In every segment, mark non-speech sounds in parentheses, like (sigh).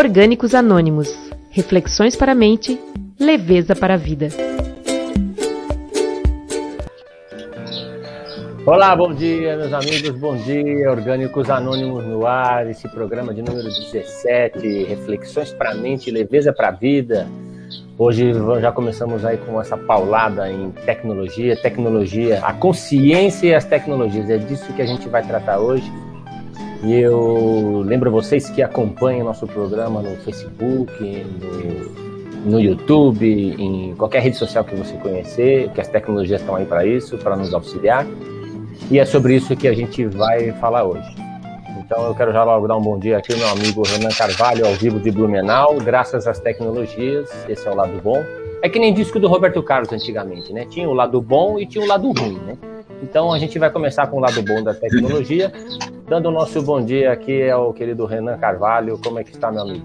Orgânicos Anônimos. Reflexões para a mente, leveza para a vida. Olá, bom dia, meus amigos, bom dia. Orgânicos Anônimos no ar, esse programa de número 17, Reflexões para a mente, leveza para a vida. Hoje já começamos aí com essa paulada em tecnologia, tecnologia, a consciência e as tecnologias. É disso que a gente vai tratar hoje. E eu lembro vocês que acompanham nosso programa no Facebook, no, no YouTube, em qualquer rede social que você conhecer, que as tecnologias estão aí para isso, para nos auxiliar. E é sobre isso que a gente vai falar hoje. Então eu quero já logo dar um bom dia aqui ao meu amigo Renan Carvalho, ao vivo de Blumenau, graças às tecnologias, esse é o lado bom. É que nem disco do Roberto Carlos antigamente, né? Tinha o lado bom e tinha o lado ruim, né? Então a gente vai começar com o lado bom da tecnologia, dando o nosso bom dia aqui ao querido Renan Carvalho. Como é que está, meu amigo?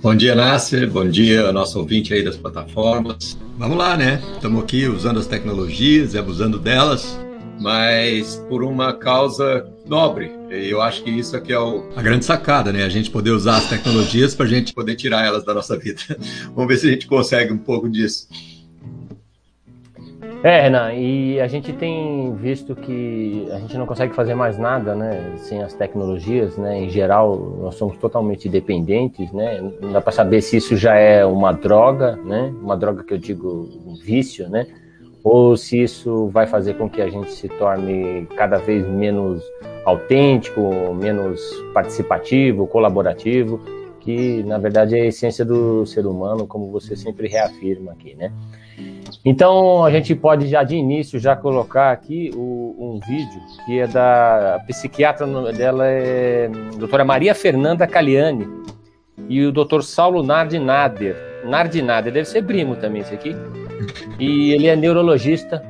Bom dia, Nasser. Bom dia, nosso ouvinte aí das plataformas. Vamos lá, né? Estamos aqui usando as tecnologias e abusando delas, mas por uma causa nobre. E eu acho que isso aqui é o, a grande sacada, né? A gente poder usar as tecnologias para a gente poder tirar elas da nossa vida. (laughs) Vamos ver se a gente consegue um pouco disso. É, Renan, e a gente tem visto que a gente não consegue fazer mais nada, né, sem as tecnologias, né, em geral nós somos totalmente dependentes, né, não dá para saber se isso já é uma droga, né, uma droga que eu digo um vício, né, ou se isso vai fazer com que a gente se torne cada vez menos autêntico, menos participativo, colaborativo, que na verdade é a essência do ser humano, como você sempre reafirma aqui, né. Então a gente pode já de início já colocar aqui o, um vídeo que é da psiquiatra dela é doutora Maria Fernanda Caliani e o doutor Saulo Nardinader. Nardinader deve ser primo também esse aqui. (laughs) E ele é neurologista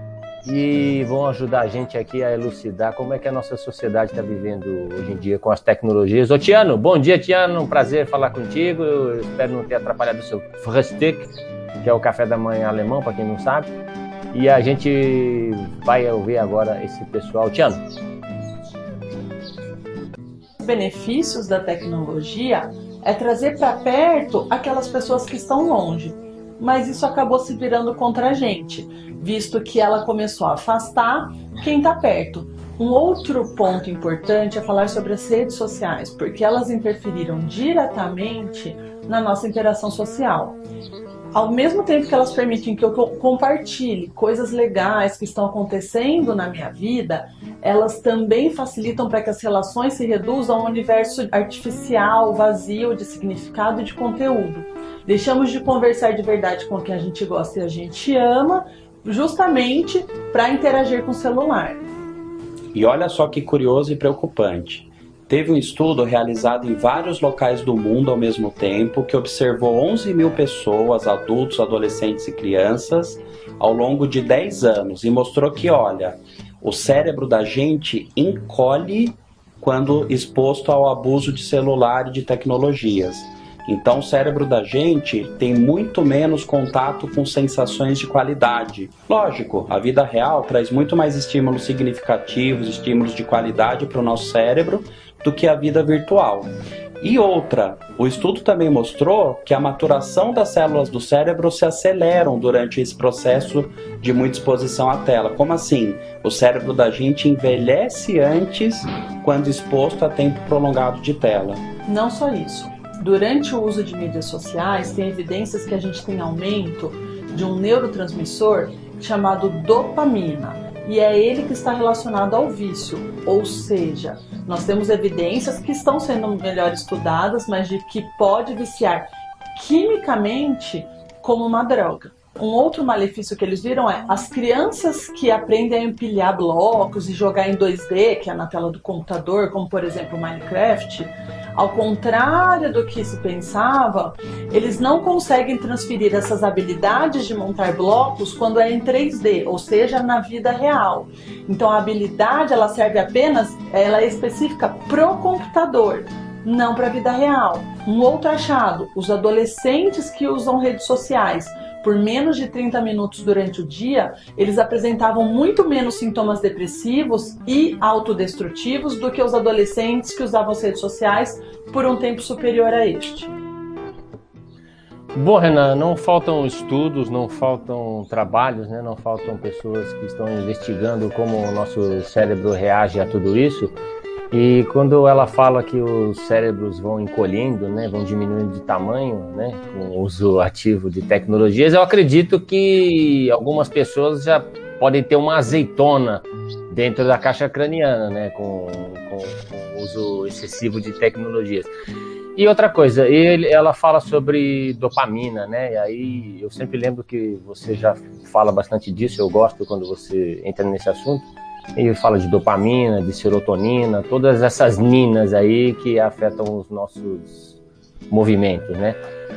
e vão ajudar a gente aqui a elucidar como é que a nossa sociedade está vivendo hoje em dia com as tecnologias. Ô Tiano, bom dia Tiano, um prazer falar contigo. Eu espero não ter atrapalhado o seu frühstück que é o café da manhã alemão, para quem não sabe. E a gente vai ouvir agora esse pessoal. Tiano. Os benefícios da tecnologia é trazer para perto aquelas pessoas que estão longe. Mas isso acabou se virando contra a gente, visto que ela começou a afastar quem está perto. Um outro ponto importante é falar sobre as redes sociais, porque elas interferiram diretamente na nossa interação social ao mesmo tempo que elas permitem que eu compartilhe coisas legais que estão acontecendo na minha vida, elas também facilitam para que as relações se reduzam a um universo artificial, vazio de significado e de conteúdo. Deixamos de conversar de verdade com quem a gente gosta e a gente ama, justamente para interagir com o celular. E olha só que curioso e preocupante. Teve um estudo realizado em vários locais do mundo ao mesmo tempo que observou 11 mil pessoas, adultos, adolescentes e crianças, ao longo de 10 anos e mostrou que, olha, o cérebro da gente encolhe quando exposto ao abuso de celular e de tecnologias. Então, o cérebro da gente tem muito menos contato com sensações de qualidade. Lógico, a vida real traz muito mais estímulos significativos, estímulos de qualidade para o nosso cérebro do que a vida virtual. E outra, o estudo também mostrou que a maturação das células do cérebro se aceleram durante esse processo de muita exposição à tela. Como assim? O cérebro da gente envelhece antes quando exposto a tempo prolongado de tela. Não só isso. Durante o uso de mídias sociais, tem evidências que a gente tem aumento de um neurotransmissor chamado dopamina e é ele que está relacionado ao vício. Ou seja, nós temos evidências que estão sendo melhor estudadas, mas de que pode viciar quimicamente como uma droga. Um outro malefício que eles viram é as crianças que aprendem a empilhar blocos e jogar em 2D, que é na tela do computador, como por exemplo Minecraft, ao contrário do que se pensava, eles não conseguem transferir essas habilidades de montar blocos quando é em 3D, ou seja, na vida real. Então a habilidade ela serve apenas, ela é específica pro computador não para a vida real. Um outro achado: os adolescentes que usam redes sociais por menos de 30 minutos durante o dia, eles apresentavam muito menos sintomas depressivos e autodestrutivos do que os adolescentes que usavam as redes sociais por um tempo superior a este. Bom, Renan, não faltam estudos, não faltam trabalhos, né? não faltam pessoas que estão investigando como o nosso cérebro reage a tudo isso. E quando ela fala que os cérebros vão encolhendo, né, vão diminuindo de tamanho, né, com o uso ativo de tecnologias, eu acredito que algumas pessoas já podem ter uma azeitona dentro da caixa craniana, né, com, com, com uso excessivo de tecnologias. E outra coisa, ele, ela fala sobre dopamina, né? E aí eu sempre lembro que você já fala bastante disso, eu gosto quando você entra nesse assunto. Ele fala de dopamina, de serotonina, todas essas ninas aí que afetam os nossos movimentos, né?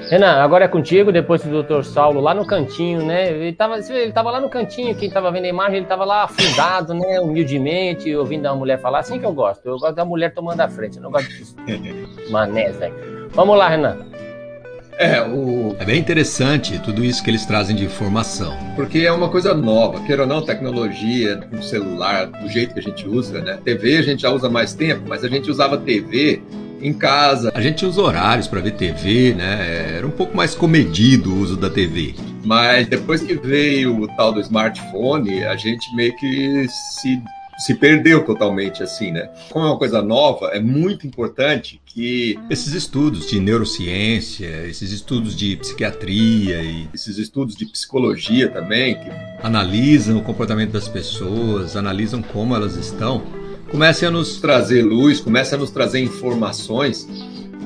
Renan, agora é contigo, depois do Dr. Saulo, lá no cantinho, né? Ele estava ele tava lá no cantinho, quem estava vendo a imagem, ele estava lá afundado, né? Humildemente, ouvindo a mulher falar, assim que eu gosto. Eu gosto da mulher tomando a frente, eu não gosto de (laughs) manés, velho. Vamos lá, Renan. É, o... é bem interessante tudo isso que eles trazem de informação, porque é uma coisa nova, queira ou não, tecnologia, o celular, do jeito que a gente usa, né? TV a gente já usa mais tempo, mas a gente usava TV em casa. A gente usa horários para ver TV, né? Era um pouco mais comedido o uso da TV. Mas depois que veio o tal do smartphone, a gente meio que se se perdeu totalmente assim, né? Como é uma coisa nova, é muito importante que esses estudos de neurociência, esses estudos de psiquiatria e esses estudos de psicologia também, que analisam o comportamento das pessoas, analisam como elas estão, comecem a nos trazer luz, comecem a nos trazer informações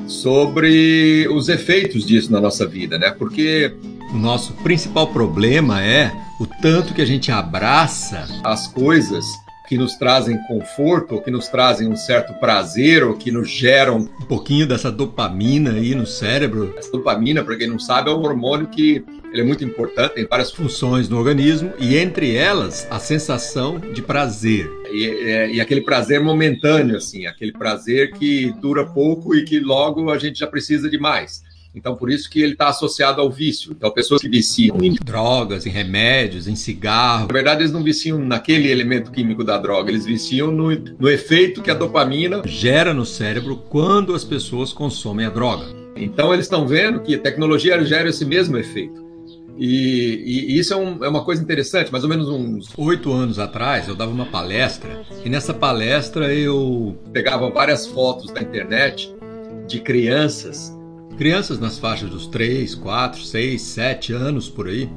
sobre os efeitos disso na nossa vida, né? Porque o nosso principal problema é o tanto que a gente abraça as coisas que nos trazem conforto, que nos trazem um certo prazer, ou que nos geram um pouquinho dessa dopamina aí no cérebro. Essa dopamina, para quem não sabe, é um hormônio que ele é muito importante, tem várias funções no organismo, e entre elas a sensação de prazer. E, é, e, aquele prazer momentâneo, assim, aquele prazer que dura pouco e que logo a gente já precisa de mais. Então, por isso que ele está associado ao vício. Então, pessoas que viciam em drogas, em remédios, em cigarro. Na verdade, eles não viciam naquele elemento químico da droga, eles viciam no, no efeito que a dopamina gera no cérebro quando as pessoas consomem a droga. Então, eles estão vendo que a tecnologia gera esse mesmo efeito. E, e, isso é, um, é, uma coisa interessante. Mais ou menos uns oito anos atrás, eu dava uma palestra e nessa palestra eu pegava várias fotos da internet de crianças Crianças nas faixas dos 3, 4, 6, 7 anos por aí.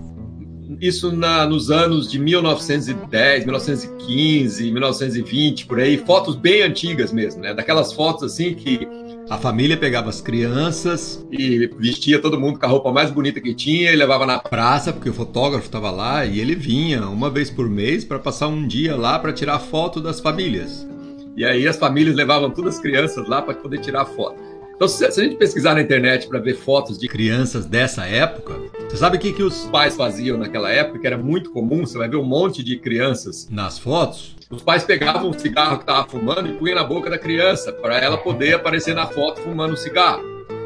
Isso na, nos anos de 1910, 1915, 1920, por aí. Fotos bem antigas mesmo, né? Daquelas fotos assim que a família pegava as crianças e vestia todo mundo com a roupa mais bonita que tinha e levava na praça, porque o fotógrafo estava lá e ele vinha uma vez por mês para passar um dia lá para tirar foto das famílias. E aí as famílias levavam todas as crianças lá para poder tirar foto. Então, se a gente pesquisar na internet para ver fotos de crianças dessa época, você sabe o que, que os pais faziam naquela época, que era muito comum? Você vai ver um monte de crianças nas fotos. Os pais pegavam o cigarro que estava fumando e punham na boca da criança, para ela poder aparecer na foto fumando o cigarro.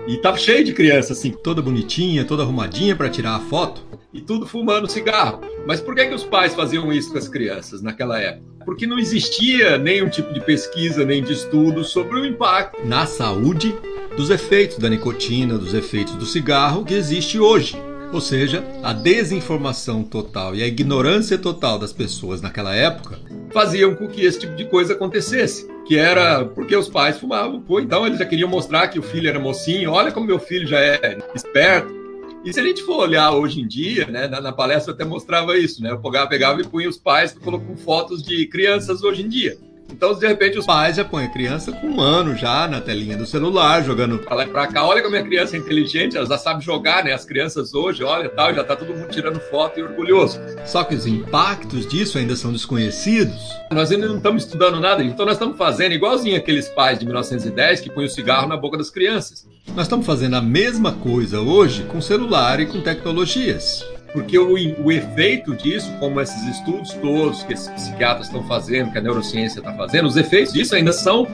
E tava cheio de criança, assim, toda bonitinha, toda arrumadinha para tirar a foto, e tudo fumando cigarro. Mas por que, que os pais faziam isso com as crianças naquela época? Porque não existia nenhum tipo de pesquisa, nem de estudo sobre o impacto na saúde dos efeitos da nicotina, dos efeitos do cigarro que existe hoje. Ou seja, a desinformação total e a ignorância total das pessoas naquela época faziam com que esse tipo de coisa acontecesse. Que era porque os pais fumavam. Pô, então eles já queriam mostrar que o filho era mocinho. Olha como meu filho já é esperto. E se a gente for olhar hoje em dia, né, na, na palestra eu até mostrava isso, né? Eu pegava, pegava e punha os pais com fotos de crianças hoje em dia. Então, de repente, os pais já põem a criança com um ano já na telinha do celular, jogando pra lá e pra cá. Olha como a criança é inteligente, ela já sabe jogar, né? As crianças hoje, olha tal, já tá todo mundo tirando foto e orgulhoso. Só que os impactos disso ainda são desconhecidos. Nós ainda não estamos estudando nada, então nós estamos fazendo igualzinho aqueles pais de 1910 que põem o cigarro na boca das crianças. Nós estamos fazendo a mesma coisa hoje com celular e com tecnologias. Porque o, o efeito disso, como esses estudos todos que esses psiquiatras estão fazendo, que a neurociência está fazendo, os efeitos disso ainda são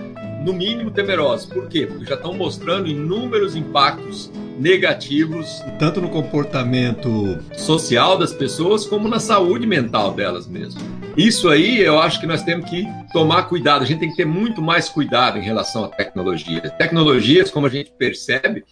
no mínimo, temerosos. Por quê? Porque já estão mostrando inúmeros impactos negativos, tanto no comportamento social das pessoas, como na saúde mental delas mesmas. Isso aí eu acho que nós temos que tomar cuidado, a gente tem que ter muito mais cuidado em relação à tecnologia. Tecnologias, como a gente percebe,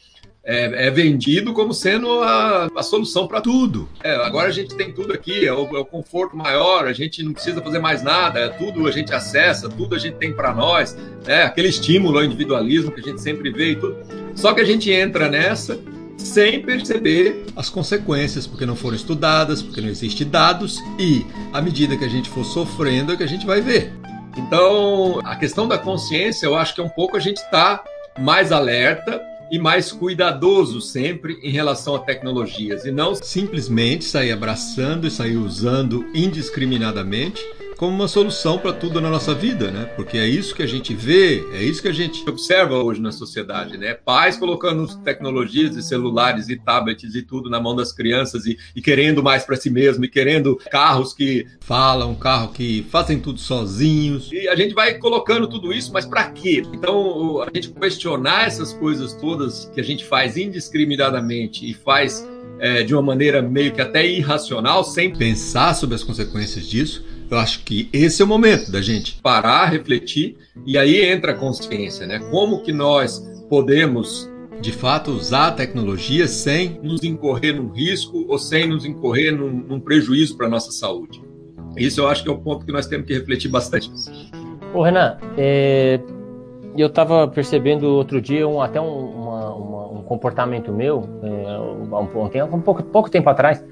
é, é, vendido como sendo a, a solução para tudo. É, agora a gente tem tudo aqui, é o, é o, conforto maior, a gente não precisa fazer mais nada, é tudo a gente acessa, tudo a gente tem para nós, é aquele estímulo ao individualismo que a gente sempre vê e tudo. Só que a gente entra nessa sem perceber as consequências, porque não foram estudadas, porque não existem dados e à medida que a gente for sofrendo é que a gente vai ver. Então, a questão da consciência, eu acho que é um pouco a gente estar tá mais alerta e mais cuidadoso sempre em relação a tecnologias e não simplesmente sair abraçando e sair usando indiscriminadamente como uma solução para tudo na nossa vida, né? Porque é isso que a gente vê, é isso que a gente observa hoje na sociedade, né? Pais colocando tecnologias e celulares e tablets e tudo na mão das crianças e, e querendo mais para si mesmo e querendo carros que falam, carro que fazem tudo sozinhos. E a gente vai colocando tudo isso, mas para quê? Então, a gente questionar essas coisas todas que a gente faz indiscriminadamente e faz é, de uma maneira meio que até irracional, sem pensar sobre as consequências disso, eu acho que esse é o momento da gente parar, refletir e aí entra a consciência, né? Como que nós podemos de fato usar a tecnologia sem nos incorrer num risco ou sem nos incorrer num, num prejuízo para a nossa saúde. Isso eu acho que é o ponto que nós temos que refletir bastante. Ô Renan, é, eu estava percebendo outro dia um, até um, uma, uma, um comportamento meu, é, um, um, pouco, pouco tempo atrás,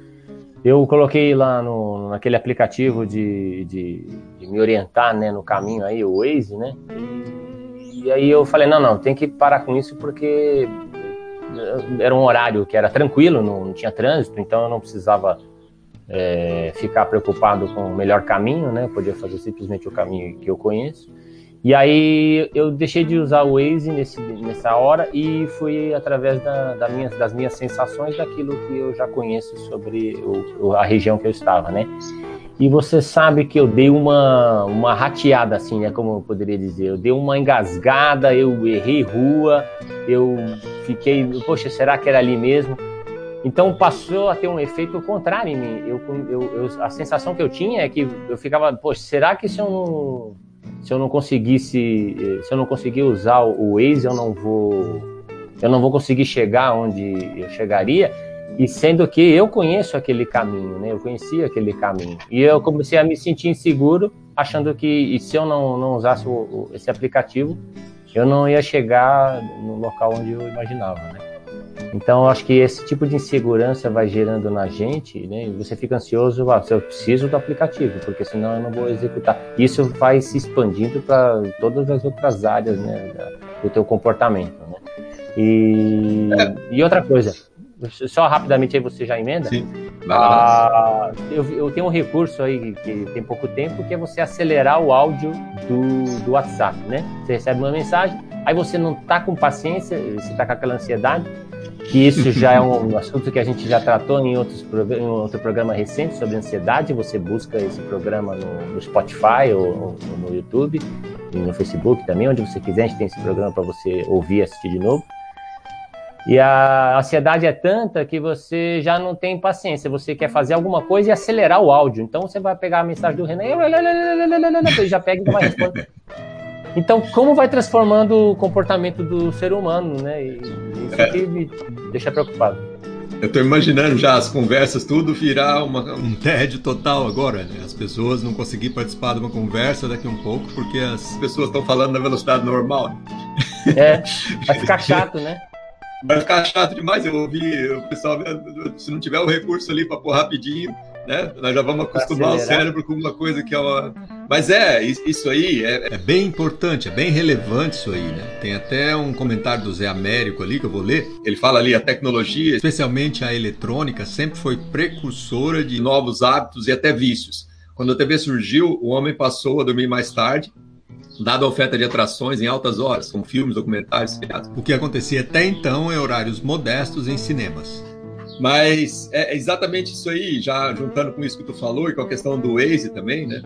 eu coloquei lá no, naquele aplicativo de, de, de, me orientar né, no caminho aí, o Waze, né? E, e, aí eu falei, não, não, tem que parar com isso porque era um horário que era tranquilo, não, não tinha trânsito, então eu não precisava é, ficar preocupado com o melhor caminho, né? Eu podia fazer simplesmente o caminho que eu conheço. E aí eu deixei de usar o Waze nesse, nessa hora e fui através da, da minha, das minhas sensações daquilo que eu já conheço sobre o, a região que eu estava, né? E você sabe que eu dei uma, uma rateada, assim, né? Como eu poderia dizer. Eu dei uma engasgada, eu errei rua, eu fiquei, poxa, será que era ali mesmo? Então passou a ter um efeito contrário em mim. Eu, eu, eu, a sensação que eu tinha é que eu ficava, poxa, será que se eu não se eu não conseguisse, eh, se eu não conseguir usar o Waze, eu não vou, eu não vou conseguir chegar onde eu chegaria. E sendo que eu conheço aquele caminho, né? Eu conhecia aquele caminho. E eu comecei a me sentir inseguro, achando que se eu não, não usasse o, esse aplicativo, eu não ia chegar no local onde eu imaginava, né? Então, acho que esse tipo de insegurança vai gerando na gente, né? Você fica ansioso, ah, eu preciso do aplicativo, porque senão eu não vou executar. Isso vai se expandindo para todas as outras áreas, né, do teu comportamento, né? E, e outra coisa, só rapidamente aí você já emenda. Sim. Ah, eu, eu, tenho um recurso aí que tem pouco tempo que é você acelerar o áudio do, do WhatsApp, né? Você recebe uma mensagem, aí você não tá com paciência, você tá com aquela ansiedade, que isso já é um (laughs) assunto que a gente já tratou em, outros, em outro programa recente sobre ansiedade. Você busca esse programa no, no Spotify ou, ou, no YouTube e no Facebook também, onde você quiser. A gente tem esse programa para você ouvir e assistir de novo. E a ansiedade é tanta que você já não tem paciência. Você quer fazer alguma coisa e acelerar o áudio. Então você vai pegar a mensagem do Renan e já pega e vai responder. Então, como vai transformando o comportamento do ser humano, né? E isso é. que me deixa preocupado. Eu estou imaginando já as conversas, tudo virar uma, um tédio total agora, né? As pessoas não conseguir participar de uma conversa daqui a um pouco porque as pessoas estão falando na velocidade normal. É, (laughs) vai ficar chato, né? Vai ficar chato demais. Eu ouvi o pessoal, se não tiver o recurso ali para pôr rapidinho, né? Nós já vamos acostumar o cérebro com uma coisa que é uma. Mas é, isso aí é, é, bem importante, é bem relevante isso aí, né? Tem até um comentário do Zé Américo ali que eu vou ler. Ele fala ali: a tecnologia, especialmente a eletrônica, sempre foi precursora de novos hábitos e até vícios. Quando a TV surgiu, o homem passou a dormir mais tarde, dada a oferta de atrações em altas horas, como filmes, documentários, seriados. O que acontecia até então em horários modestos em cinemas. Mas é exatamente isso aí, já juntando com isso que tu falou e com a questão do Waze também, né?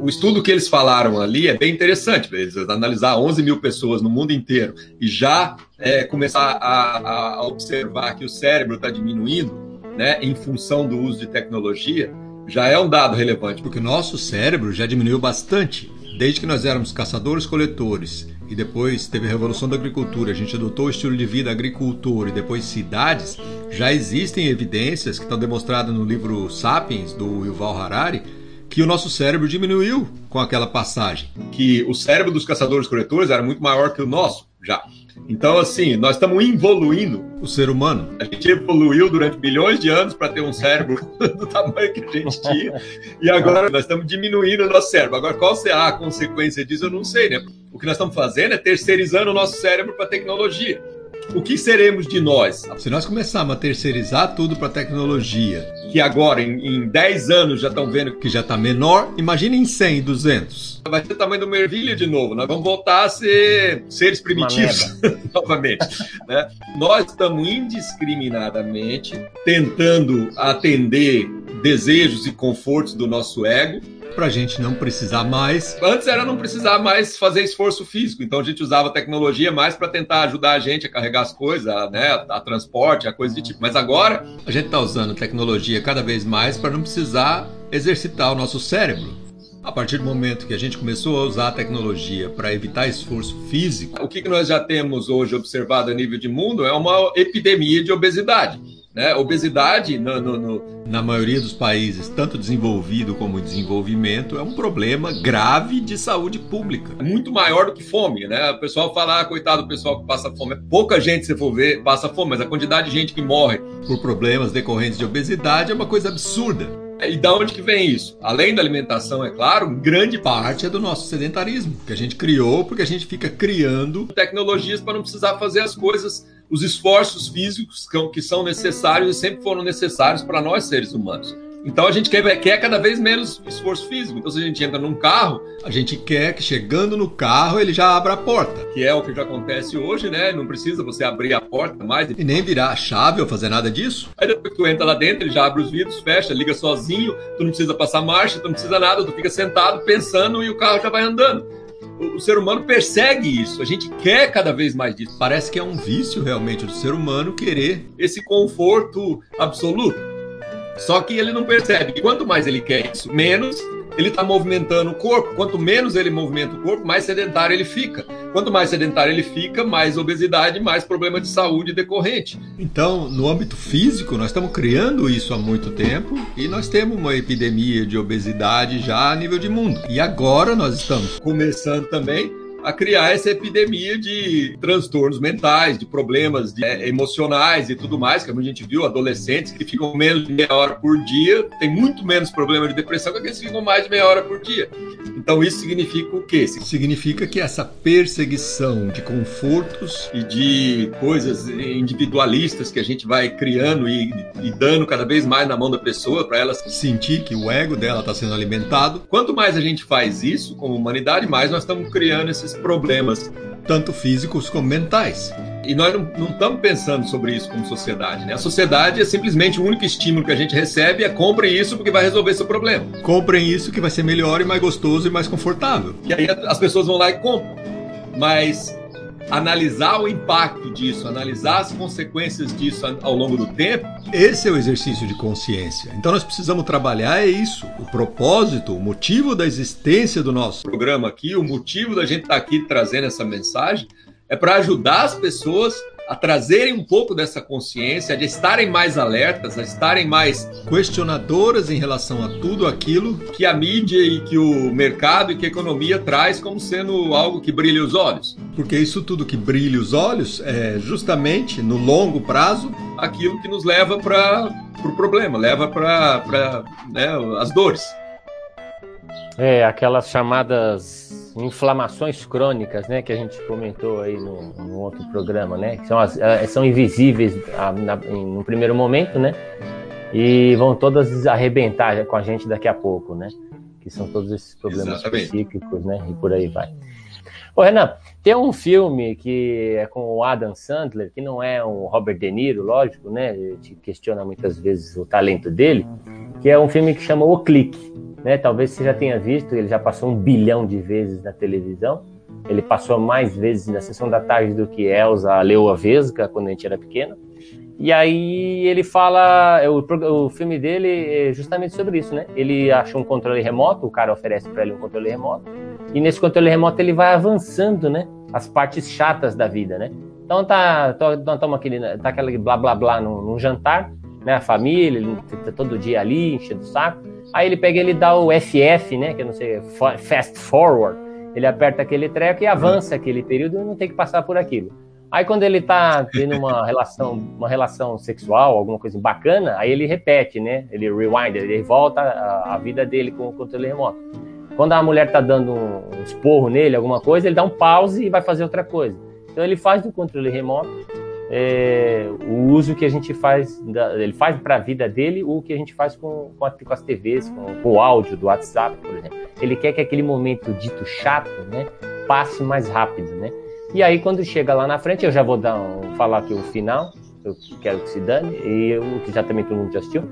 O estudo que eles falaram ali é bem interessante. Eles analisar 11 mil pessoas no mundo inteiro e já é, começar a, a, observar que o cérebro está diminuindo, né, em função do uso de tecnologia, já é um dado relevante. Porque o nosso cérebro já diminuiu bastante. Desde que nós éramos caçadores-coletores e depois teve a revolução da agricultura, a gente adotou o estilo de vida agricultor e depois cidades, já existem evidências que estão demonstradas no livro Sapiens, do Yuval Harari, que o nosso cérebro diminuiu com aquela passagem. Que o cérebro dos caçadores-coletores era muito maior que o nosso, já. Então, assim, nós estamos evoluindo. O ser humano. A gente evoluiu durante bilhões de anos para ter um cérebro (laughs) do tamanho que a gente tinha. e agora nós estamos diminuindo o nosso cérebro. Agora, qual será a consequência disso? Eu não sei, né? O que nós estamos fazendo é terceirizando o nosso cérebro para a tecnologia o que seremos de nós? Se nós começarmos a terceirizar tudo para tecnologia, que agora em, em 10 anos já estão vendo que já está menor, imagine em 100, 200. Vai ser o tamanho do mervilho de novo. Nós vamos voltar a ser seres primitivos (laughs) novamente. Né? Nós estamos indiscriminadamente tentando atender desejos e confortos do nosso ego para a gente não precisar mais. Antes era não precisar mais fazer esforço físico, então a gente usava tecnologia mais para tentar ajudar a gente a carregar as coisas, né, a, transporte, a coisa de tipo. Mas agora a gente está usando tecnologia cada vez mais para não precisar exercitar o nosso cérebro. A partir do momento que a gente começou a usar a tecnologia para evitar esforço físico, o que nós já temos hoje observado a nível de mundo é uma epidemia de obesidade. Né? Obesidade, no, no, no... na maioria dos países, tanto desenvolvido como desenvolvimento, é um problema grave de saúde pública. É muito maior do que fome, né? O pessoal fala, ah, coitado do pessoal que passa fome. Pouca gente, se for ver, passa fome, mas a quantidade de gente que morre por problemas decorrentes de obesidade é uma coisa absurda. E da onde que vem isso? Além da alimentação, é claro, grande parte é do nosso sedentarismo, que a gente criou porque a gente fica criando tecnologias para não precisar fazer as coisas os esforços físicos que são necessários e sempre foram necessários para nós seres humanos. Então a gente quer, quer cada vez menos esforço físico. Então, se a gente entra num carro, a gente quer que chegando no carro ele já abra a porta. Que é o que já acontece hoje, né? Não precisa você abrir a porta mais. E nem virar a chave ou fazer nada disso. Aí depois que tu entra lá dentro, ele já abre os vidros, fecha, liga sozinho, tu não precisa passar marcha, tu não precisa nada, tu fica sentado pensando e o carro já vai andando o, ser humano persegue isso. A gente quer cada vez mais disso. Parece que é um vício realmente do ser humano querer esse conforto absoluto. Só que ele não percebe quanto mais ele quer isso, menos ele está movimentando o corpo. Quanto menos ele movimenta o corpo, mais sedentário ele fica. Quanto mais sedentário ele fica, mais obesidade, mais problema de saúde decorrente. Então, no âmbito físico, nós estamos criando isso há muito tempo e nós temos uma epidemia de obesidade já a nível de mundo. E agora nós estamos começando também a criar essa epidemia de transtornos mentais, de problemas de, é, emocionais e tudo mais, que a gente viu adolescentes que ficam menos de meia hora por dia, tem muito menos problema de depressão que aqueles que ficam mais de meia hora por dia. Então isso significa o quê? Significa que essa perseguição de confortos e de coisas individualistas que a gente vai criando e, e dando cada vez mais na mão da pessoa para ela sentir que o ego dela está sendo alimentado. Quanto mais a gente faz isso como humanidade, mais nós estamos criando esses esses problemas, tanto físicos como mentais. E nós não, não, estamos pensando sobre isso como sociedade. Né? A sociedade é simplesmente o único estímulo que a gente recebe é comprem isso porque vai resolver seu problema. Comprem isso que vai ser melhor e mais gostoso e mais confortável. E aí as pessoas vão lá e compram. Mas analisar o impacto disso, analisar as consequências disso ao longo do tempo. Esse é o exercício de consciência. Então nós precisamos trabalhar é isso, o propósito, o motivo da existência do nosso programa aqui, o motivo da gente estar tá aqui trazendo essa mensagem é para ajudar as pessoas a trazerem um pouco dessa consciência, de estarem mais alertas, a estarem mais questionadoras em relação a tudo aquilo que a mídia e que o mercado e que a economia traz como sendo algo que brilha os olhos. Porque isso tudo que brilha os olhos é justamente no longo prazo aquilo que nos leva para o pro problema, leva para né, as dores. É, aquelas chamadas inflamações crônicas, né, que a gente comentou aí no, no outro programa, né, que são, as, eh, são invisíveis a, na, em, no primeiro momento, né, e vão todas arrebentar com a gente daqui a pouco, né, que são todos esses problemas Exatamente. psíquicos, né, e por aí vai. Ô, Renan, tem um filme que é com o Adam Sandler, que não é um Robert De Niro, lógico, né? Te questiona muitas vezes o talento dele, que é um filme que chama O Clique. Né? Talvez você já tenha visto, ele já passou um bilhão de vezes na televisão. Ele passou mais vezes na sessão da tarde do que Elsa a Leoa Vesga quando a gente era pequeno. E aí ele fala, o, o filme dele é justamente sobre isso, né? Ele acha um controle remoto, o cara oferece para ele um controle remoto, e nesse controle remoto ele vai avançando, né? As partes chatas da vida, né? Então tá, então toma aquele, tá aquele blá blá blá num, num jantar, né? A família, ele tá todo dia ali, enchendo o saco. Aí ele pega ele dá o FF, né? Que eu não sei, fast forward. Ele aperta aquele treco e avança aquele período e não tem que passar por aquilo. Aí quando ele tá tendo uma (laughs) relação, uma relação sexual, alguma coisa bacana, aí ele repete, né? Ele rewind, ele volta a, a vida dele com o controle remoto. Quando a mulher tá dando um, um esporro nele, alguma coisa, ele dá um pause e vai fazer outra coisa. Então ele faz do controle remoto é, o uso que a gente faz, da, ele faz para a vida dele o que a gente faz com, com, a, com as TVs, com, com, o áudio do WhatsApp, por exemplo. Ele quer que aquele momento dito chato, né, passe mais rápido, né? E aí, quando chega lá na frente, eu já vou dar um, falar aqui o final, eu quero que se dane, e o que já também todo mundo já assistiu.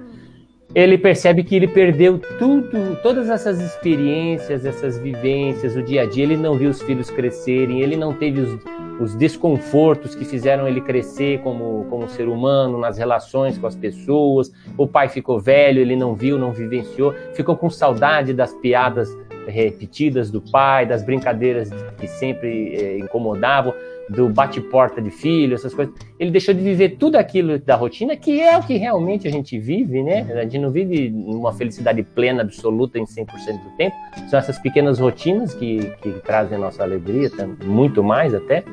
Ele percebe que ele perdeu tudo, todas essas experiências, essas vivências, o dia a dia. Ele não viu os filhos crescerem, ele não teve os, os desconfortos que fizeram ele crescer como, como ser humano, nas relações com as pessoas. O pai ficou velho, ele não viu, não vivenciou, ficou com saudade das piadas repetidas do pai, das brincadeiras que sempre é, incomodavam, do bate-porta de filho, essas coisas. Ele deixou de viver tudo aquilo da rotina, que é o que realmente a gente vive, né? A gente não vive uma felicidade plena, absoluta em 100% do tempo. São essas pequenas rotinas que, que trazem a nossa alegria, muito mais até.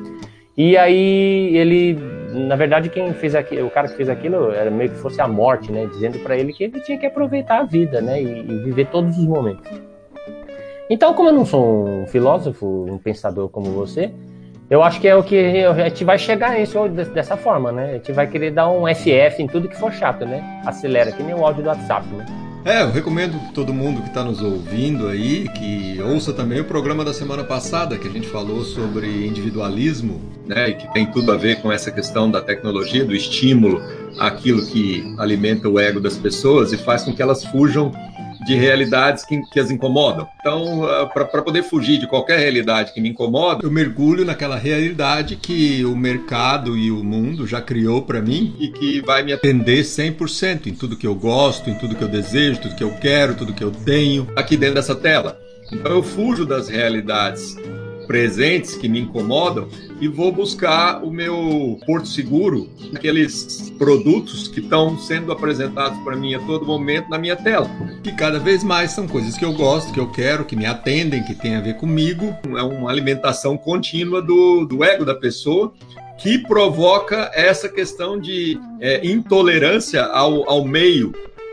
E aí ele, na verdade, quem fez aquilo, o cara que fez aquilo era meio que fosse a morte, né? Dizendo para ele que ele tinha que aproveitar a vida, né? E, e viver todos os momentos. Então, como eu não sou um filósofo, um pensador como você, eu acho que é o que a gente vai chegar nisso dessa forma, né? A gente vai querer dar um FF em tudo que for chato, né? Acelera, que nem o áudio do WhatsApp, né? É, eu recomendo todo mundo que está nos ouvindo aí que ouça também o programa da semana passada que a gente falou sobre individualismo, né, e que tem tudo a ver com essa questão da tecnologia, do estímulo, aquilo que alimenta o ego das pessoas e faz com que elas fujam de realidades que, que as incomodam. Então, ah, para poder fugir de qualquer realidade que me incomoda, eu mergulho naquela realidade que o mercado e o mundo já criou para mim e que vai me atender 100% em tudo que eu gosto, em tudo que eu desejo, tudo que eu quero, tudo que eu tenho aqui dentro dessa tela. Então, eu fujo das realidades presentes que me incomodam e vou buscar o meu porto seguro aqueles produtos que estão sendo apresentados para mim a todo momento na minha tela. Que cada vez mais são coisas que eu gosto, que eu quero, que me atendem, que tem a ver comigo. É uma alimentação contínua do, do ego da pessoa que provoca essa questão de é, intolerância ao, ao meio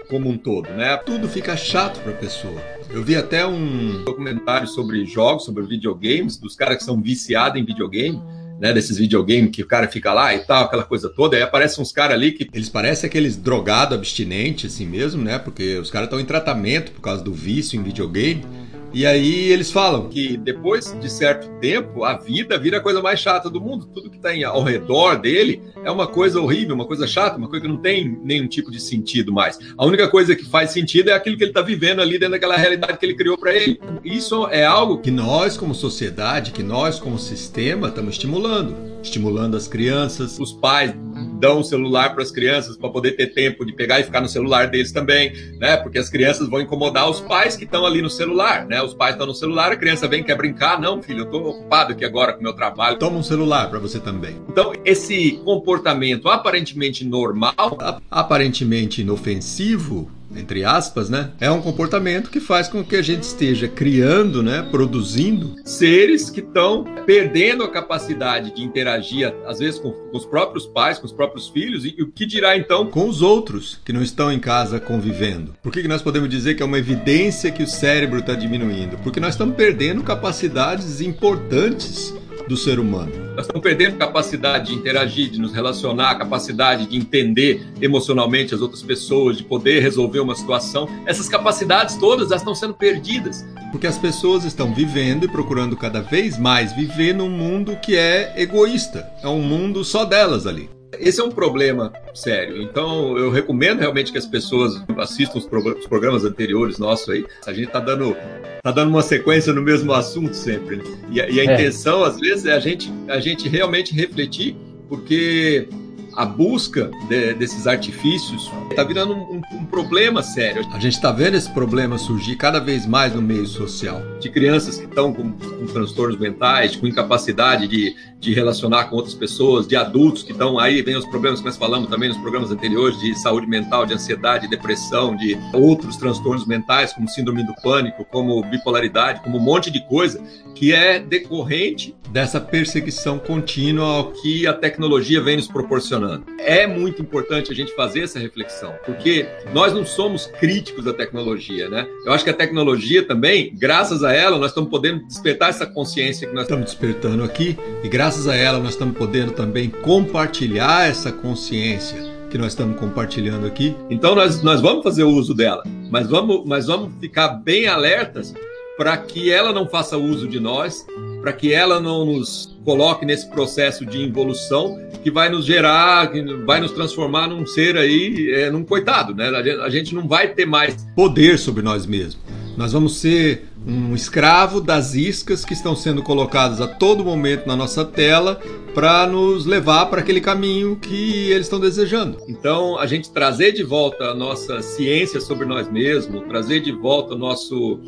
como um todo, né? Tudo fica chato para a pessoa. Eu vi até um documentário sobre jogos, sobre videogames, dos caras que são viciados em videogame. Né, desses videogames que o cara fica lá e tal, aquela coisa toda, aí aparecem uns caras ali que eles parecem aqueles drogados abstinentes, assim mesmo, né? Porque os caras estão em tratamento por causa do vício em videogame. E aí eles falam que depois de certo tempo, a vida vira a coisa mais chata do mundo. Tudo que está ao redor dele é uma coisa horrível, uma coisa chata, uma coisa que não tem nenhum tipo de sentido mais. A única coisa que faz sentido é aquilo que ele está vivendo ali dentro daquela realidade que ele criou para ele. Isso é algo que nós, como sociedade, que nós, como sistema, estamos estimulando. Estimulando as crianças, os pais dão o celular para as crianças para poder ter tempo de pegar e ficar no celular deles também, né? Porque as crianças vão incomodar os pais que estão ali no celular, né? Os pais estão no celular, a criança vem quer brincar, não, filho, eu estou ocupado aqui agora com o meu trabalho. Toma um celular para você também. Então, esse comportamento aparentemente normal, aparentemente inofensivo, entre aspas, né? É um comportamento que faz com que a gente esteja criando, né, produzindo seres que estão perdendo a capacidade de interagir, às vezes com, com, os próprios pais, com os próprios filhos, e, e o que dirá então com os outros que não estão em casa convivendo. Por que, que nós podemos dizer que é uma evidência que o cérebro está diminuindo? Porque nós estamos perdendo capacidades importantes do ser humano. Nós estamos perdendo capacidade de interagir, de nos relacionar, capacidade de entender emocionalmente as outras pessoas, de poder resolver uma situação. Essas capacidades todas elas estão sendo perdidas. Porque as pessoas estão vivendo e procurando cada vez mais viver num mundo que é egoísta. É um mundo só delas ali. Esse é um problema sério. Então, eu recomendo realmente que as pessoas assistam os, programas anteriores nossos aí. A gente está dando, tá dando uma sequência no mesmo assunto sempre. Né? E, a, e a é. intenção, às vezes, é a gente, a gente realmente refletir, porque a busca de, desses artifícios está virando um, um, um, problema sério. A gente está vendo esse problema surgir cada vez mais no meio social. De crianças que estão com, com transtornos mentais, com incapacidade de, de relacionar com outras pessoas, de adultos que estão aí, vem os problemas que nós falamos também nos programas anteriores, de saúde mental, de ansiedade, depressão, de outros transtornos mentais, como síndrome do pânico, como bipolaridade, como um monte de coisa que é decorrente dessa perseguição contínua ao que a tecnologia vem nos proporcionando. É muito importante a gente fazer essa reflexão, porque nós não somos críticos da tecnologia, né? Eu acho que a tecnologia também, graças a ela, nós estamos podendo despertar essa consciência que nós estamos despertando aqui, e graças a ela nós estamos podendo também compartilhar essa consciência que nós estamos compartilhando aqui. Então nós, nós vamos fazer uso dela, mas vamos, mas vamos ficar bem alertas para que ela não faça uso de nós, para que ela não nos coloque nesse processo de involução que vai nos gerar, que vai nos transformar num ser aí, é, num coitado, né? A gente não vai ter mais poder sobre nós mesmos. Nós vamos ser um escravo das iscas que estão sendo colocadas a todo momento na nossa tela para nos levar para aquele caminho que eles estão desejando. Então, a gente trazer de volta a nossa ciência sobre nós mesmos, trazer de volta o nosso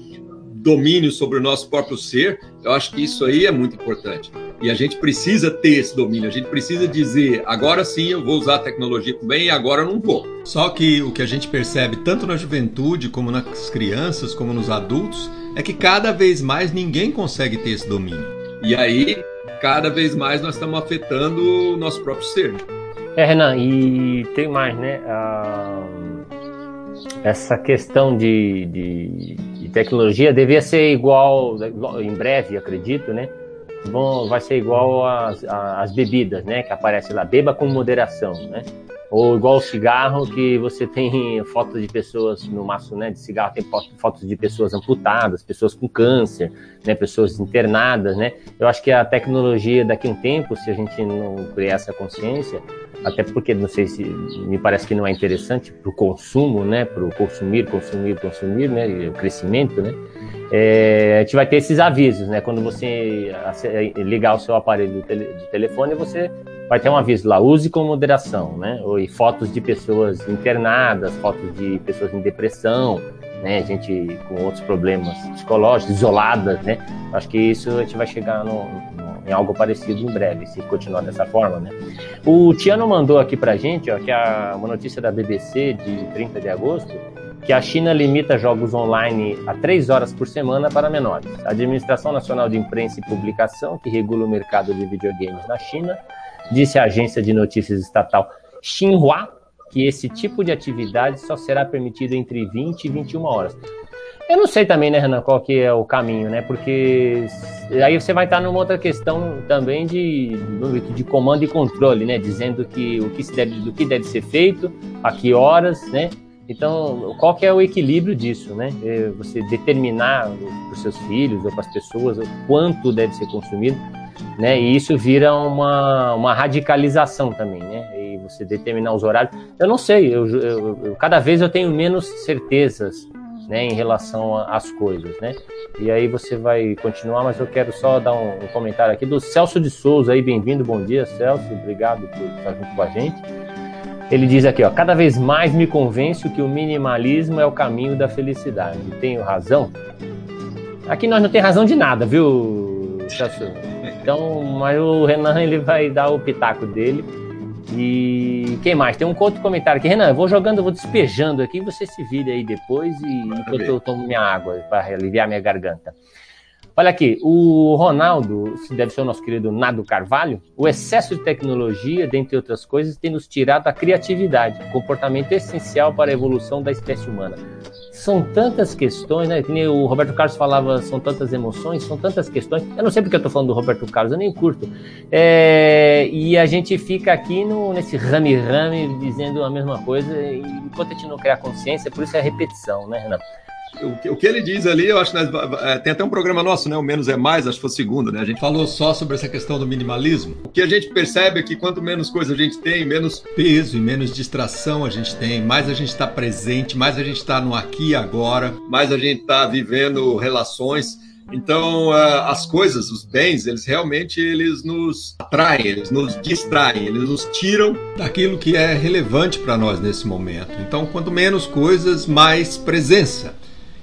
domínio sobre o nosso próprio ser, eu acho que isso aí é muito importante. E a gente precisa ter esse domínio, a gente precisa dizer, agora sim eu vou usar a tecnologia bem e agora eu não vou. Só que o que a gente percebe tanto na juventude, como nas crianças, como nos adultos, é que cada vez mais ninguém consegue ter esse domínio. E aí, cada vez mais nós estamos afetando o nosso próprio ser. É, Renan, e tem mais, né? Ah, essa questão de, de tecnologia devia ser igual, em breve, acredito, né? Bom, vai ser igual às, às bebidas, né? Que aparece lá, beba com moderação, né? Ou igual o cigarro, que você tem fotos de pessoas no maço né, de cigarro, tem fotos de pessoas amputadas, pessoas com câncer, né, pessoas internadas, né? Eu acho que a tecnologia daqui a um tempo, se a gente não criar essa consciência, até porque não sei se me parece que não é interessante para o consumo, né, para o consumir, consumir, consumir, né, o crescimento, né, é, a gente vai ter esses avisos, né, quando você ligar o seu aparelho de telefone, você vai ter um aviso lá, use com moderação, né, ou fotos de pessoas internadas, fotos de pessoas em depressão, né, gente com outros problemas psicológicos, isoladas, né, acho que isso a gente vai chegar no, no em algo parecido em breve, se continuar dessa forma, né? O Tiano mandou aqui pra gente, ó, que é uma notícia da BBC de 30 de agosto, que a China limita jogos online a três horas por semana para menores. A Administração Nacional de Imprensa e Publicação, que regula o mercado de videogames na China, disse à agência de notícias estatal Xinhua que esse tipo de atividade só será permitido entre 20 e 21 horas. Eu não sei também, né, Renan, qual que é o caminho, né? Porque aí você vai estar numa outra questão também de, de comando e controle, né? Dizendo que o que, se deve, do que deve ser feito, a que horas, né? Então, qual que é o equilíbrio disso, né? É você determinar para os seus filhos ou para as pessoas o quanto deve ser consumido, né? E isso vira uma, uma radicalização também, né? E você determinar os horários. Eu não sei, eu, eu, eu cada vez eu tenho menos certezas né, em relação às coisas, né? E aí você vai continuar, mas eu quero só dar um, um comentário aqui do Celso de Souza aí, bem-vindo, bom dia, Celso, obrigado por estar junto com a gente. Ele diz aqui, ó, cada vez mais me convenço que o minimalismo é o caminho da felicidade. Tenho razão? Aqui nós não tem razão de nada, viu, Celso? Então, mas o Renan (laughs) ele vai dar o pitaco dele. E quem mais? Tem um outro comentário aqui. Renan, eu vou jogando, eu vou despejando aqui, você se vira aí depois e enquanto eu tomo minha água para aliviar minha garganta. Olha aqui, o Ronaldo, deve ser o nosso querido Nado Carvalho, o excesso de tecnologia, dentre outras coisas, tem nos tirado a criatividade, comportamento essencial para a evolução da espécie humana são tantas questões, né? O Roberto Carlos falava, são tantas emoções, são tantas questões. Eu não sei porque eu estou falando do Roberto Carlos, eu nem curto. É, e a gente fica aqui no, nesse rame-rame dizendo a mesma coisa, enquanto a gente não criar consciência, por isso é a repetição, né, Renan? O, que ele diz ali, eu acho que nós, é, tem até um programa nosso, né? O Menos é Mais, acho que foi o segundo, né? A gente falou só sobre essa questão do minimalismo. O que a gente percebe é que quanto menos coisa a gente tem, menos peso e menos distração a gente tem, mais a gente está presente, mais a gente está no aqui e agora, mais a gente está vivendo relações. Então, as coisas, os bens, eles realmente eles nos atraem, eles nos distraem, eles nos tiram daquilo que é relevante para nós nesse momento. Então, quanto menos coisas, mais presença.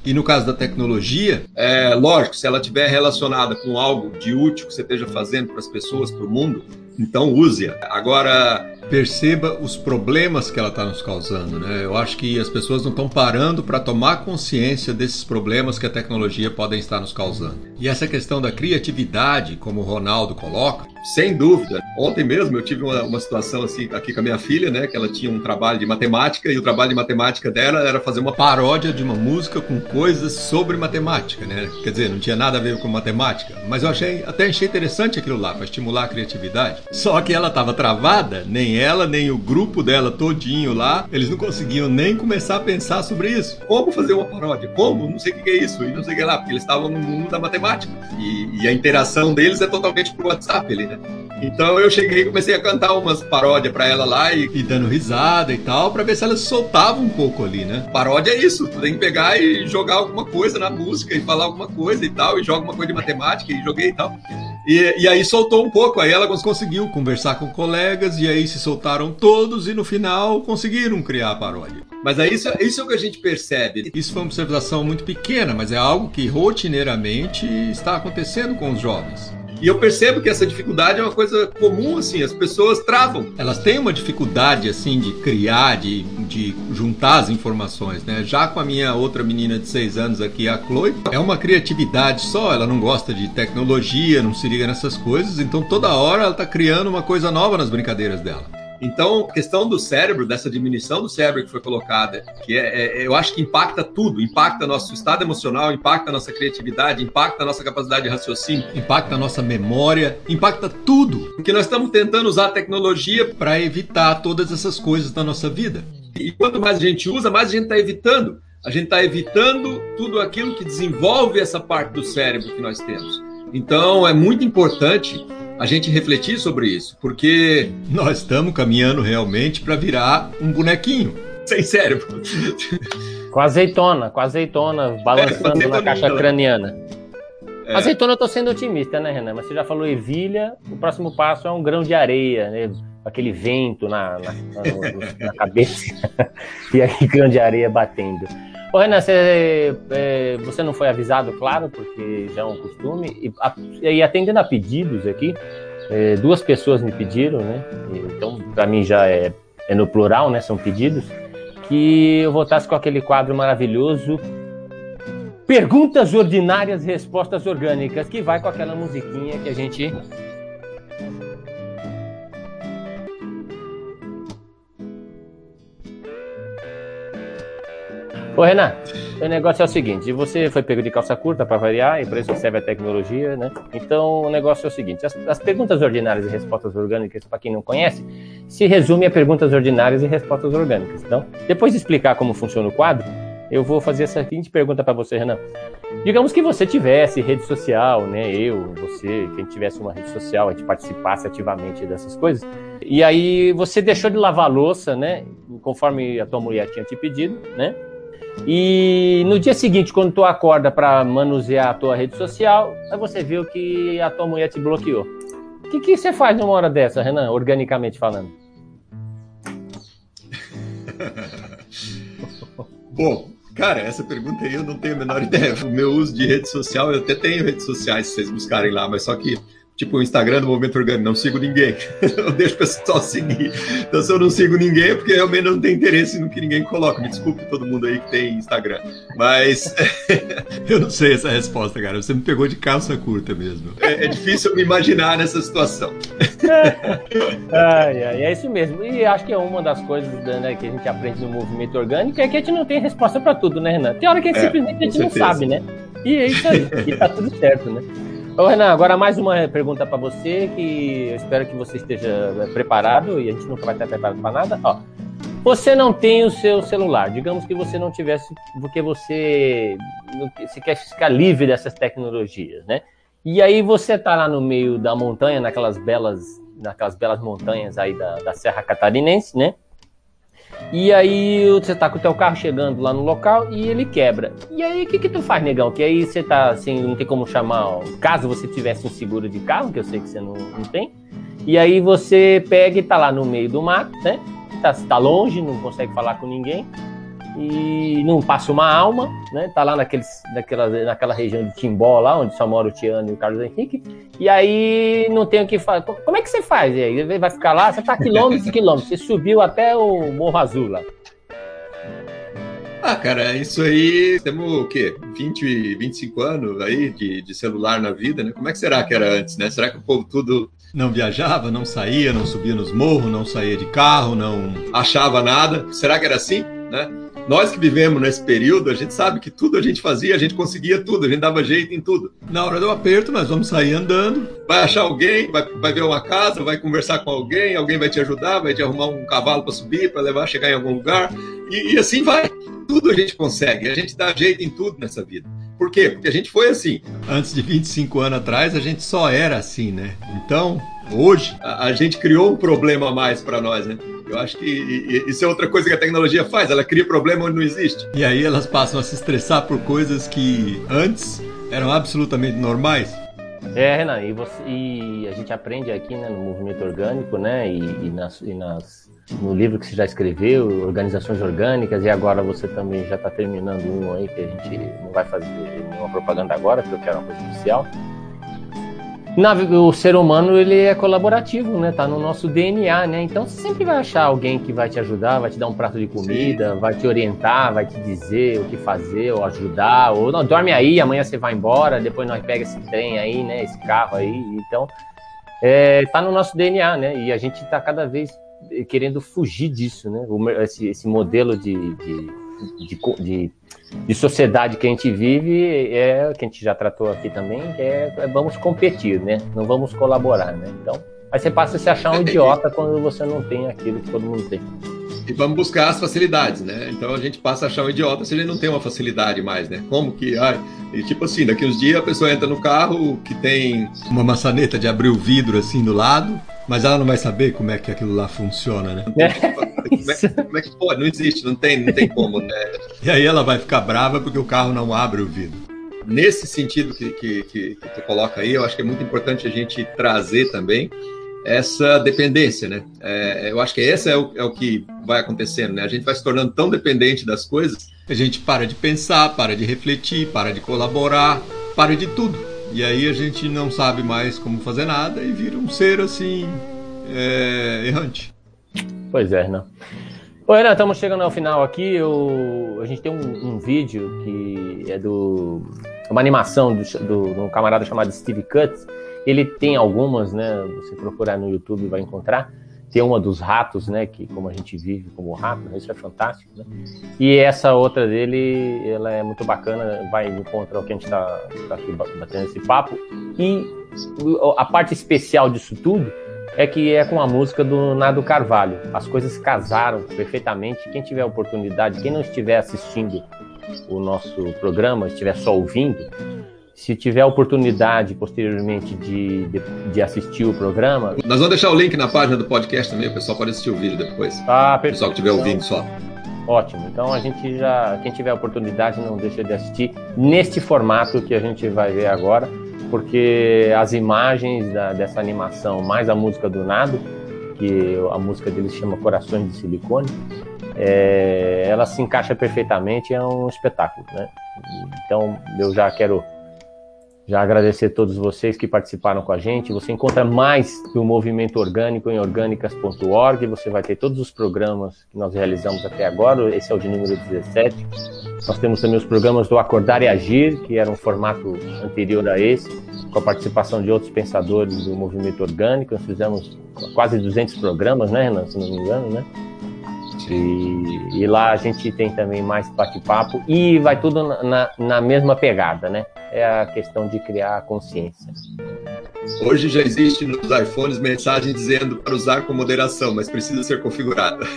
E no caso da tecnologia, é lógico, se ela estiver relacionada com algo de útil que você esteja fazendo para as pessoas, para o mundo, então use-a. Agora, perceba os problemas que ela está nos causando. Né? Eu acho que as pessoas não estão parando para tomar consciência desses problemas que a tecnologia pode estar nos causando. E essa questão da criatividade, como o Ronaldo coloca, sem dúvida. Ontem mesmo eu tive uma, uma situação assim aqui com a minha filha, né? Que ela tinha um trabalho de matemática e o trabalho de matemática dela era fazer uma paródia de uma música com coisas sobre matemática, né? Quer dizer, não tinha nada a ver com matemática, mas eu achei até achei interessante aquilo lá para estimular a criatividade. Só que ela estava travada, nem ela nem o grupo dela todinho lá, eles não conseguiam nem começar a pensar sobre isso. Como fazer uma paródia? Como? Não sei o que é isso e não sei o que lá, porque eles estavam no mundo da matemática e, e a interação deles é totalmente por WhatsApp ali, né? Então eu cheguei e comecei a cantar umas paródias para ela lá e, e, dando risada e tal, para ver se ela soltava um pouco ali, né? Paródia é isso, tu tem que pegar e jogar alguma coisa na música e falar alguma coisa e tal, e joga uma coisa de matemática e joguei e tal. E, e aí soltou um pouco, aí ela conseguiu conversar com colegas, e aí se soltaram todos, e no final conseguiram criar a paródia. Mas é isso, isso é o que a gente percebe. Isso foi uma observação muito pequena, mas é algo que rotineiramente está acontecendo com os jovens. E eu percebo que essa dificuldade é uma coisa comum, assim, as pessoas travam. Elas têm uma dificuldade, assim, de criar, de, de juntar as informações, né? Já com a minha outra menina de seis anos aqui, a Chloe, é uma criatividade só, ela não gosta de tecnologia, não se liga nessas coisas, então toda hora ela está criando uma coisa nova nas brincadeiras dela. Então, a questão do cérebro, dessa diminuição do cérebro que foi colocada, que é, é, eu acho que impacta tudo, impacta nosso estado emocional, impacta nossa criatividade, impacta nossa capacidade de raciocínio, impacta nossa memória, impacta tudo. Porque nós estamos tentando usar a tecnologia para evitar todas essas coisas da nossa vida. E quanto mais a gente usa, mais a gente está evitando. A gente está evitando tudo aquilo que desenvolve essa parte do cérebro que nós temos. Então, é muito importante a gente refletir sobre isso, porque nós estamos caminhando realmente para virar um bonequinho sem cérebro. Com azeitona, com azeitona balançando é, na caixa craniana. É. Azeitona eu tô sendo otimista, né, Renan? Mas você já falou ervilha, o próximo passo é um grão de areia, né? Aquele vento na, na, na, na cabeça (laughs) e aí grão de areia batendo. Ô, Renan, você, é, você não foi avisado, claro, porque já é um costume. E, a, e atendendo a pedidos aqui, é, duas pessoas me pediram, né? Então, para mim já é, é no plural, né? São pedidos. Que eu voltasse com aquele quadro maravilhoso Perguntas ordinárias, respostas orgânicas, que vai com aquela musiquinha que a gente Ô, Renan, o negócio é o seguinte: você foi pego de calça curta para variar, e para isso serve a tecnologia, né? Então, o negócio é o seguinte: as, as perguntas ordinárias e respostas orgânicas, para quem não conhece, se resume a perguntas ordinárias e respostas orgânicas. Então, depois de explicar como funciona o quadro, eu vou fazer essa seguinte pergunta para você, Renan. Digamos que você tivesse rede social, né? Eu, você, quem tivesse uma rede social, a gente participasse ativamente dessas coisas. E aí você deixou de lavar louça, né? Conforme a tua mulher tinha te pedido, né? E no dia seguinte, quando tu acorda para manusear a tua rede social, aí você viu que a tua mulher te bloqueou. O que, que você faz numa hora dessa, Renan, organicamente falando? (laughs) Bom, cara, essa pergunta aí eu não tenho a menor ideia. O meu uso de rede social, eu até tenho redes sociais, se vocês buscarem lá, mas só que Tipo o Instagram do Movimento Orgânico, não sigo ninguém. (laughs) eu deixo o pessoal seguir. Então, se eu não sigo ninguém, é porque realmente não tem interesse no que ninguém coloca. Me desculpe todo mundo aí que tem Instagram. Mas (laughs) eu não sei essa resposta, cara. Você me pegou de calça curta mesmo. É, é difícil me imaginar nessa situação. (laughs) ai, ai, é isso mesmo. E acho que é uma das coisas né, que a gente aprende no movimento orgânico é que a gente não tem resposta para tudo, né, Renan? Tem hora que é, simplesmente a gente não sabe, né? E é isso aí. E tá tudo certo, né? Ô, Renan, agora mais uma pergunta para você, que eu espero que você esteja eh, preparado, e a gente nunca vai estar preparado para nada. Ó, Você não tem o seu celular. Digamos que você não tivesse, porque você, você quer ficar livre dessas tecnologias, né? E aí você tá lá no meio da montanha, naquelas belas, naquelas belas montanhas aí da, da Serra Catarinense, né? E aí você tá com o teu carro chegando lá no local e ele quebra. E aí o que que tu faz, negão? Que aí você tá assim, não tem como chamar, caso você tivesse um seguro de carro, que eu sei que você não, não tem. E aí você pega e tá lá no meio do mato, né? tá, tá longe, não consegue falar com ninguém e não passa uma alma, né? Tá lá naqueles, naquela, naquela região de Timbó, lá onde só mora o Tiano e o Carlos Henrique, e aí não tem o que fazer. Como é que você faz? E aí vai ficar lá, você tá quilômetros e quilômetros, você subiu até o Morro Azul lá. Ah, cara, isso aí, temos o quê? 20, 25 anos aí de, de celular na vida, né? Como é que será que era antes, né? Será que o povo tudo não viajava, não saía, não subia nos morros, não saía de carro, não achava nada? Será que era assim, né? Nós que vivemos nesse período, a gente sabe que tudo a gente fazia, a gente conseguia tudo, a gente dava jeito em tudo. Na hora do aperto, nós vamos sair andando, vai achar alguém, vai, vai ver uma casa, vai conversar com alguém, alguém vai te ajudar, vai te arrumar um cavalo para subir, para levar, chegar em algum lugar, e, e assim vai tudo a gente consegue, a gente dá jeito em tudo nessa vida. Por quê? Porque a gente foi assim. Antes de 25 anos atrás, a gente só era assim, né? Então, hoje, a, a gente criou um problema a mais para nós, né? Eu acho que isso é outra coisa que a tecnologia faz, ela cria problema onde não existe. E aí elas passam a se estressar por coisas que antes eram absolutamente normais. É, Renan, e, você, e a gente aprende aqui né, no movimento orgânico, né, e, e, nas, e nas no livro que você já escreveu, Organizações Orgânicas, e agora você também já está terminando um aí que a gente não vai fazer nenhuma propaganda agora, porque eu quero uma coisa oficial. Na, o ser humano ele é colaborativo, né? Tá no nosso DNA, né? Então você sempre vai achar alguém que vai te ajudar, vai te dar um prato de comida, Sim. vai te orientar, vai te dizer o que fazer, ou ajudar, ou não, dorme aí, amanhã você vai embora, depois nós pega esse trem aí, né? Esse carro aí. Então, é, tá no nosso DNA, né? E a gente tá cada vez querendo fugir disso, né? Esse, esse modelo de, de, de, de, de sociedade que a gente vive é que a gente já tratou aqui também, que é, é vamos competir, né? Não vamos colaborar, né? Então, aí você passa a se achar um idiota quando você não tem aquilo que todo mundo tem. E vamos buscar as facilidades, né? Então a gente passa a achar um idiota se ele não tem uma facilidade mais, né? Como que, ai, e tipo assim, daqui uns dias a pessoa entra no carro que tem uma maçaneta de abrir o vidro assim do lado, mas ela não vai saber como é que aquilo lá funciona, né? É, como, é, como, é, que pode? Não existe, não tem, não tem como, né? E aí ela vai ficar brava porque o carro não abre o vidro. Nesse sentido que, que, que, que tu coloca aí, eu acho que é muito importante a gente trazer também essa dependência, né? É, eu acho que esse é o, é o que vai acontecendo, né? A gente vai se tornando tão dependente das coisas, a gente para de pensar, para de refletir, para de colaborar, para de tudo. E aí a gente não sabe mais como fazer nada e vira um ser assim é, errante. Pois é, Renan. Oi, Renan, estamos chegando ao final aqui. Eu, a gente tem um, um vídeo que é do uma animação do, do, de um camarada chamado Steve Cutts. Ele tem algumas, né? Você procurar no YouTube vai encontrar ter uma dos ratos, né? Que como a gente vive como rato, né, isso é fantástico, né? E essa outra dele, ela é muito bacana, vai encontrar o que a gente está tá aqui batendo esse papo. E a parte especial disso tudo é que é com a música do Nado Carvalho. As coisas casaram perfeitamente. Quem tiver oportunidade, quem não estiver assistindo o nosso programa, estiver só ouvindo, se tiver oportunidade posteriormente de, de, de, assistir o programa. Nós vamos deixar o link na página do podcast também, o pessoal pode assistir o vídeo depois. Ah, perfeito. O pessoal que estiver ouvindo só. Ótimo. Então a gente já, quem tiver oportunidade, não deixa de assistir neste formato que a gente vai ver agora, porque as imagens da, dessa animação, mais a música do Nado, que a música dele se chama Corações de Silicone, é, ela se encaixa perfeitamente, é um espetáculo, né? Então eu já quero já agradecer a todos vocês que participaram com a gente. Você encontra mais do Movimento Orgânico em orgânicas.org. Você vai ter todos os programas que nós realizamos até agora. Esse é o de número 17. Nós temos também os programas do Acordar e Agir, que era um formato anterior a esse, com a participação de outros pensadores do movimento orgânico. Nós fizemos quase 200 programas, né, Renan? Se não me engano, né? E, e, lá a gente tem também mais bate-papo e vai tudo na, na, mesma pegada, né? É a questão de criar consciência. Hoje já existe nos iPhones mensagem dizendo para usar com moderação, mas precisa ser configurada. (laughs)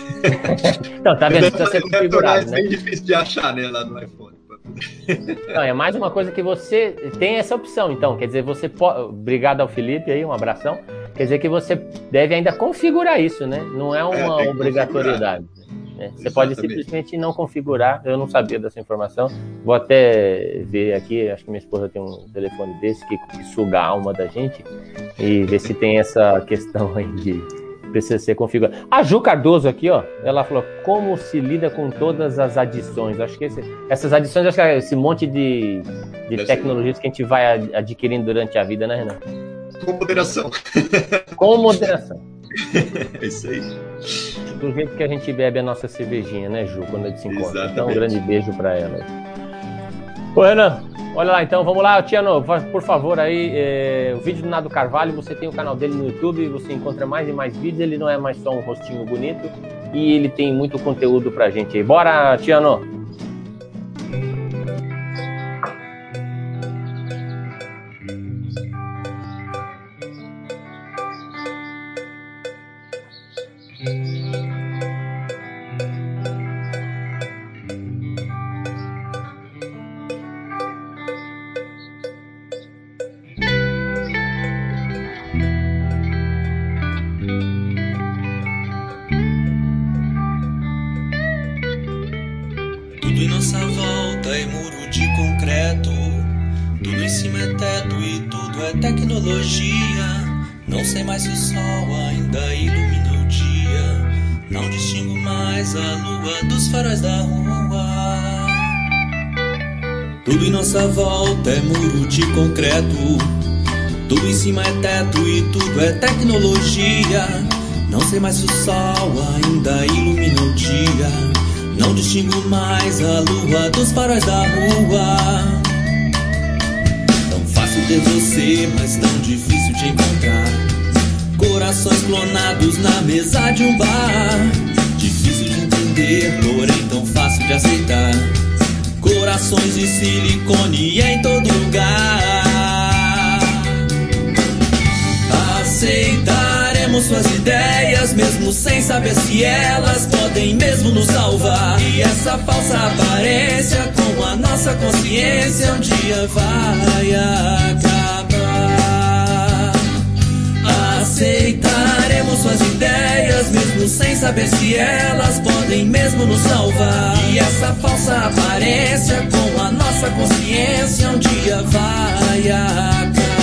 Então, tá vendo? Precisa ser configurado, É né? bem difícil de achar, né, lá no iPhone. Não, é mais uma coisa que você tem essa opção, então. Quer dizer, você pode. Obrigado ao Felipe aí, um abração. Quer dizer que você deve ainda configurar isso, né? Não é uma É, tem que obrigatoriedade. Né? Você pode simplesmente não configurar. Eu não sabia dessa informação. Vou até ver aqui. Acho que minha esposa tem um telefone desse que, que suga a alma da gente e ver se tem essa questão aí de precisa ser configurado. A Ju Cardoso aqui, ó, ela falou como se lida com todas as adições. Acho que esse- essas adições, acho que é esse monte de, de ser. tecnologias que a gente vai ad- adquirindo durante a vida, né, Renan? Com moderação. Com moderação. (laughs) É isso aí. Do jeito que a gente bebe a nossa cervejinha, né, Ju, quando a gente se encontra. Então, um Exatamente. grande beijo pra ela. Ô, Renan, olha lá então, vamos lá, Tiano, por favor, aí, é, o vídeo do Nado Carvalho, você tem o canal dele no YouTube, você encontra mais e mais vídeos, ele não é mais só um rostinho bonito, e ele tem muito conteúdo pra gente aí. Bora, Tiano! Cima é teto e tudo é tecnologia. Não sei mais se o sol ainda ilumina o dia. Não distingo mais a lua dos faróis da rua. Tão fácil ter você, mas tão difícil de encontrar. Corações clonados na mesa de um bar. Difícil de entender, porém tão fácil de aceitar. Corações de silicone em todo lugar. Aceitaremos suas ideias, mesmo sem saber se elas podem mesmo nos salvar. E essa falsa aparência com a nossa consciência um dia vai acabar. Aceitaremos suas ideias, mesmo sem saber se elas podem mesmo nos salvar. E essa falsa aparência com a nossa consciência um dia vai acabar.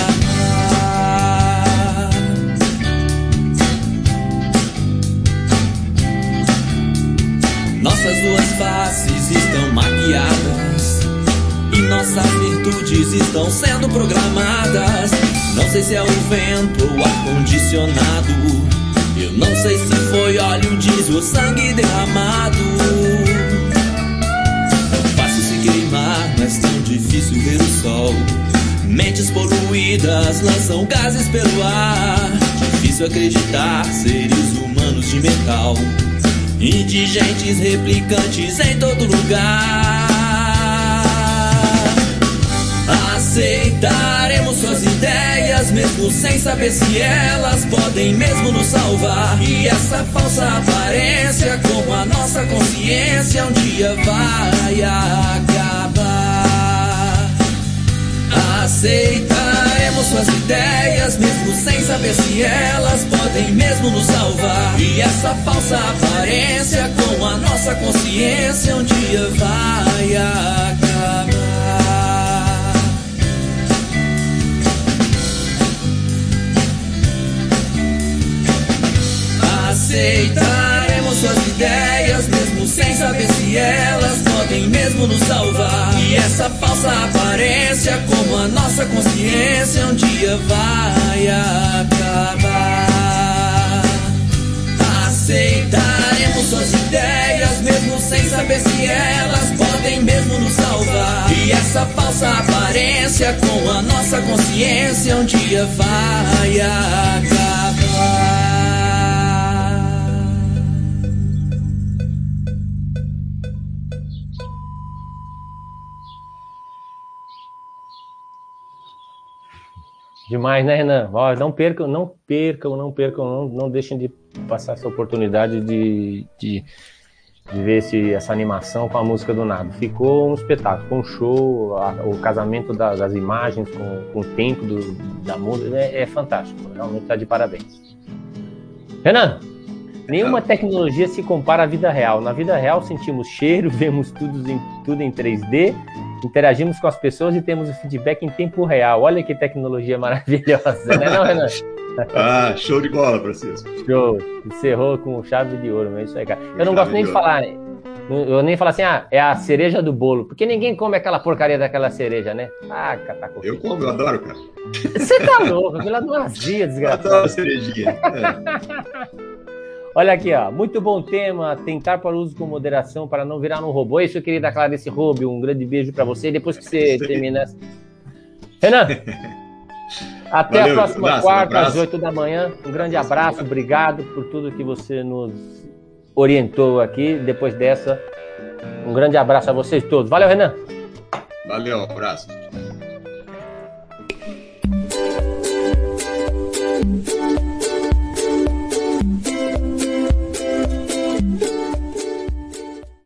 Nossas duas faces estão maquiadas e nossas virtudes estão sendo programadas. Não sei se é o vento ou ar condicionado. Eu não sei se foi óleo diesel ou sangue derramado. Tão fácil se queimar, mas tão difícil ver o sol. Mentes poluídas lançam gases pelo ar. Difícil acreditar, seres humanos de metal. Indigentes replicantes em todo lugar. Aceitaremos suas ideias, mesmo sem saber se elas podem mesmo nos salvar. E essa falsa aparência, com a nossa consciência, um dia vai acabar. Aceitaremos suas ideias, mesmo sem saber se elas podem mesmo nos salvar. E essa falsa aparência, com a nossa consciência, um dia vai acabar. Aceitaremos suas ideias, mesmo sem saber se elas podem mesmo nos salvar. E essa falsa aparência, como a nossa consciência, um dia vai acabar. Aceitaremos suas ideias, mesmo sem saber se elas podem mesmo nos salvar. E essa falsa aparência, com a nossa consciência, um dia vai acabar. Demais, né, Renan? Ó, não percam, não percam, não percam, não, não deixem de passar essa oportunidade de, de, de ver esse, essa animação com a música do nada. Ficou um espetáculo, um show, a, o casamento da, das imagens com, com o tempo do, da música, é, é fantástico, realmente está de parabéns. Renan, nenhuma tecnologia se compara à vida real. Na vida real sentimos cheiro, (laughs) vemos tudo em, tudo em 3D interagimos com as pessoas e temos o feedback em tempo real. Olha que tecnologia maravilhosa, né, não, Renan? (laughs) ah, show de bola, Francisco. Show. Encerrou com chave de ouro, é isso aí, cara. Eu não gosto nem de, de falar, eu nem falar assim, ah, é a cereja do bolo, porque ninguém come aquela porcaria daquela cereja, né? Ah, cataco. Eu como, eu adoro, cara. Você tá louco, aquela não azia, desgraçado. Adoro cerejinha. É. (laughs) Olha aqui, ó. Muito bom tema. Tentar para uso com moderação para não virar um robô. Isso eu queria dar Clarice Rubio. Um grande beijo para você. Depois que você termina. Renan, (laughs) até Valeu, a próxima abraço, quarta, um às 8 da manhã. Um grande abraço. Obrigado por tudo que você nos orientou aqui. Depois dessa, um grande abraço a vocês todos. Valeu, Renan. Valeu, abraço.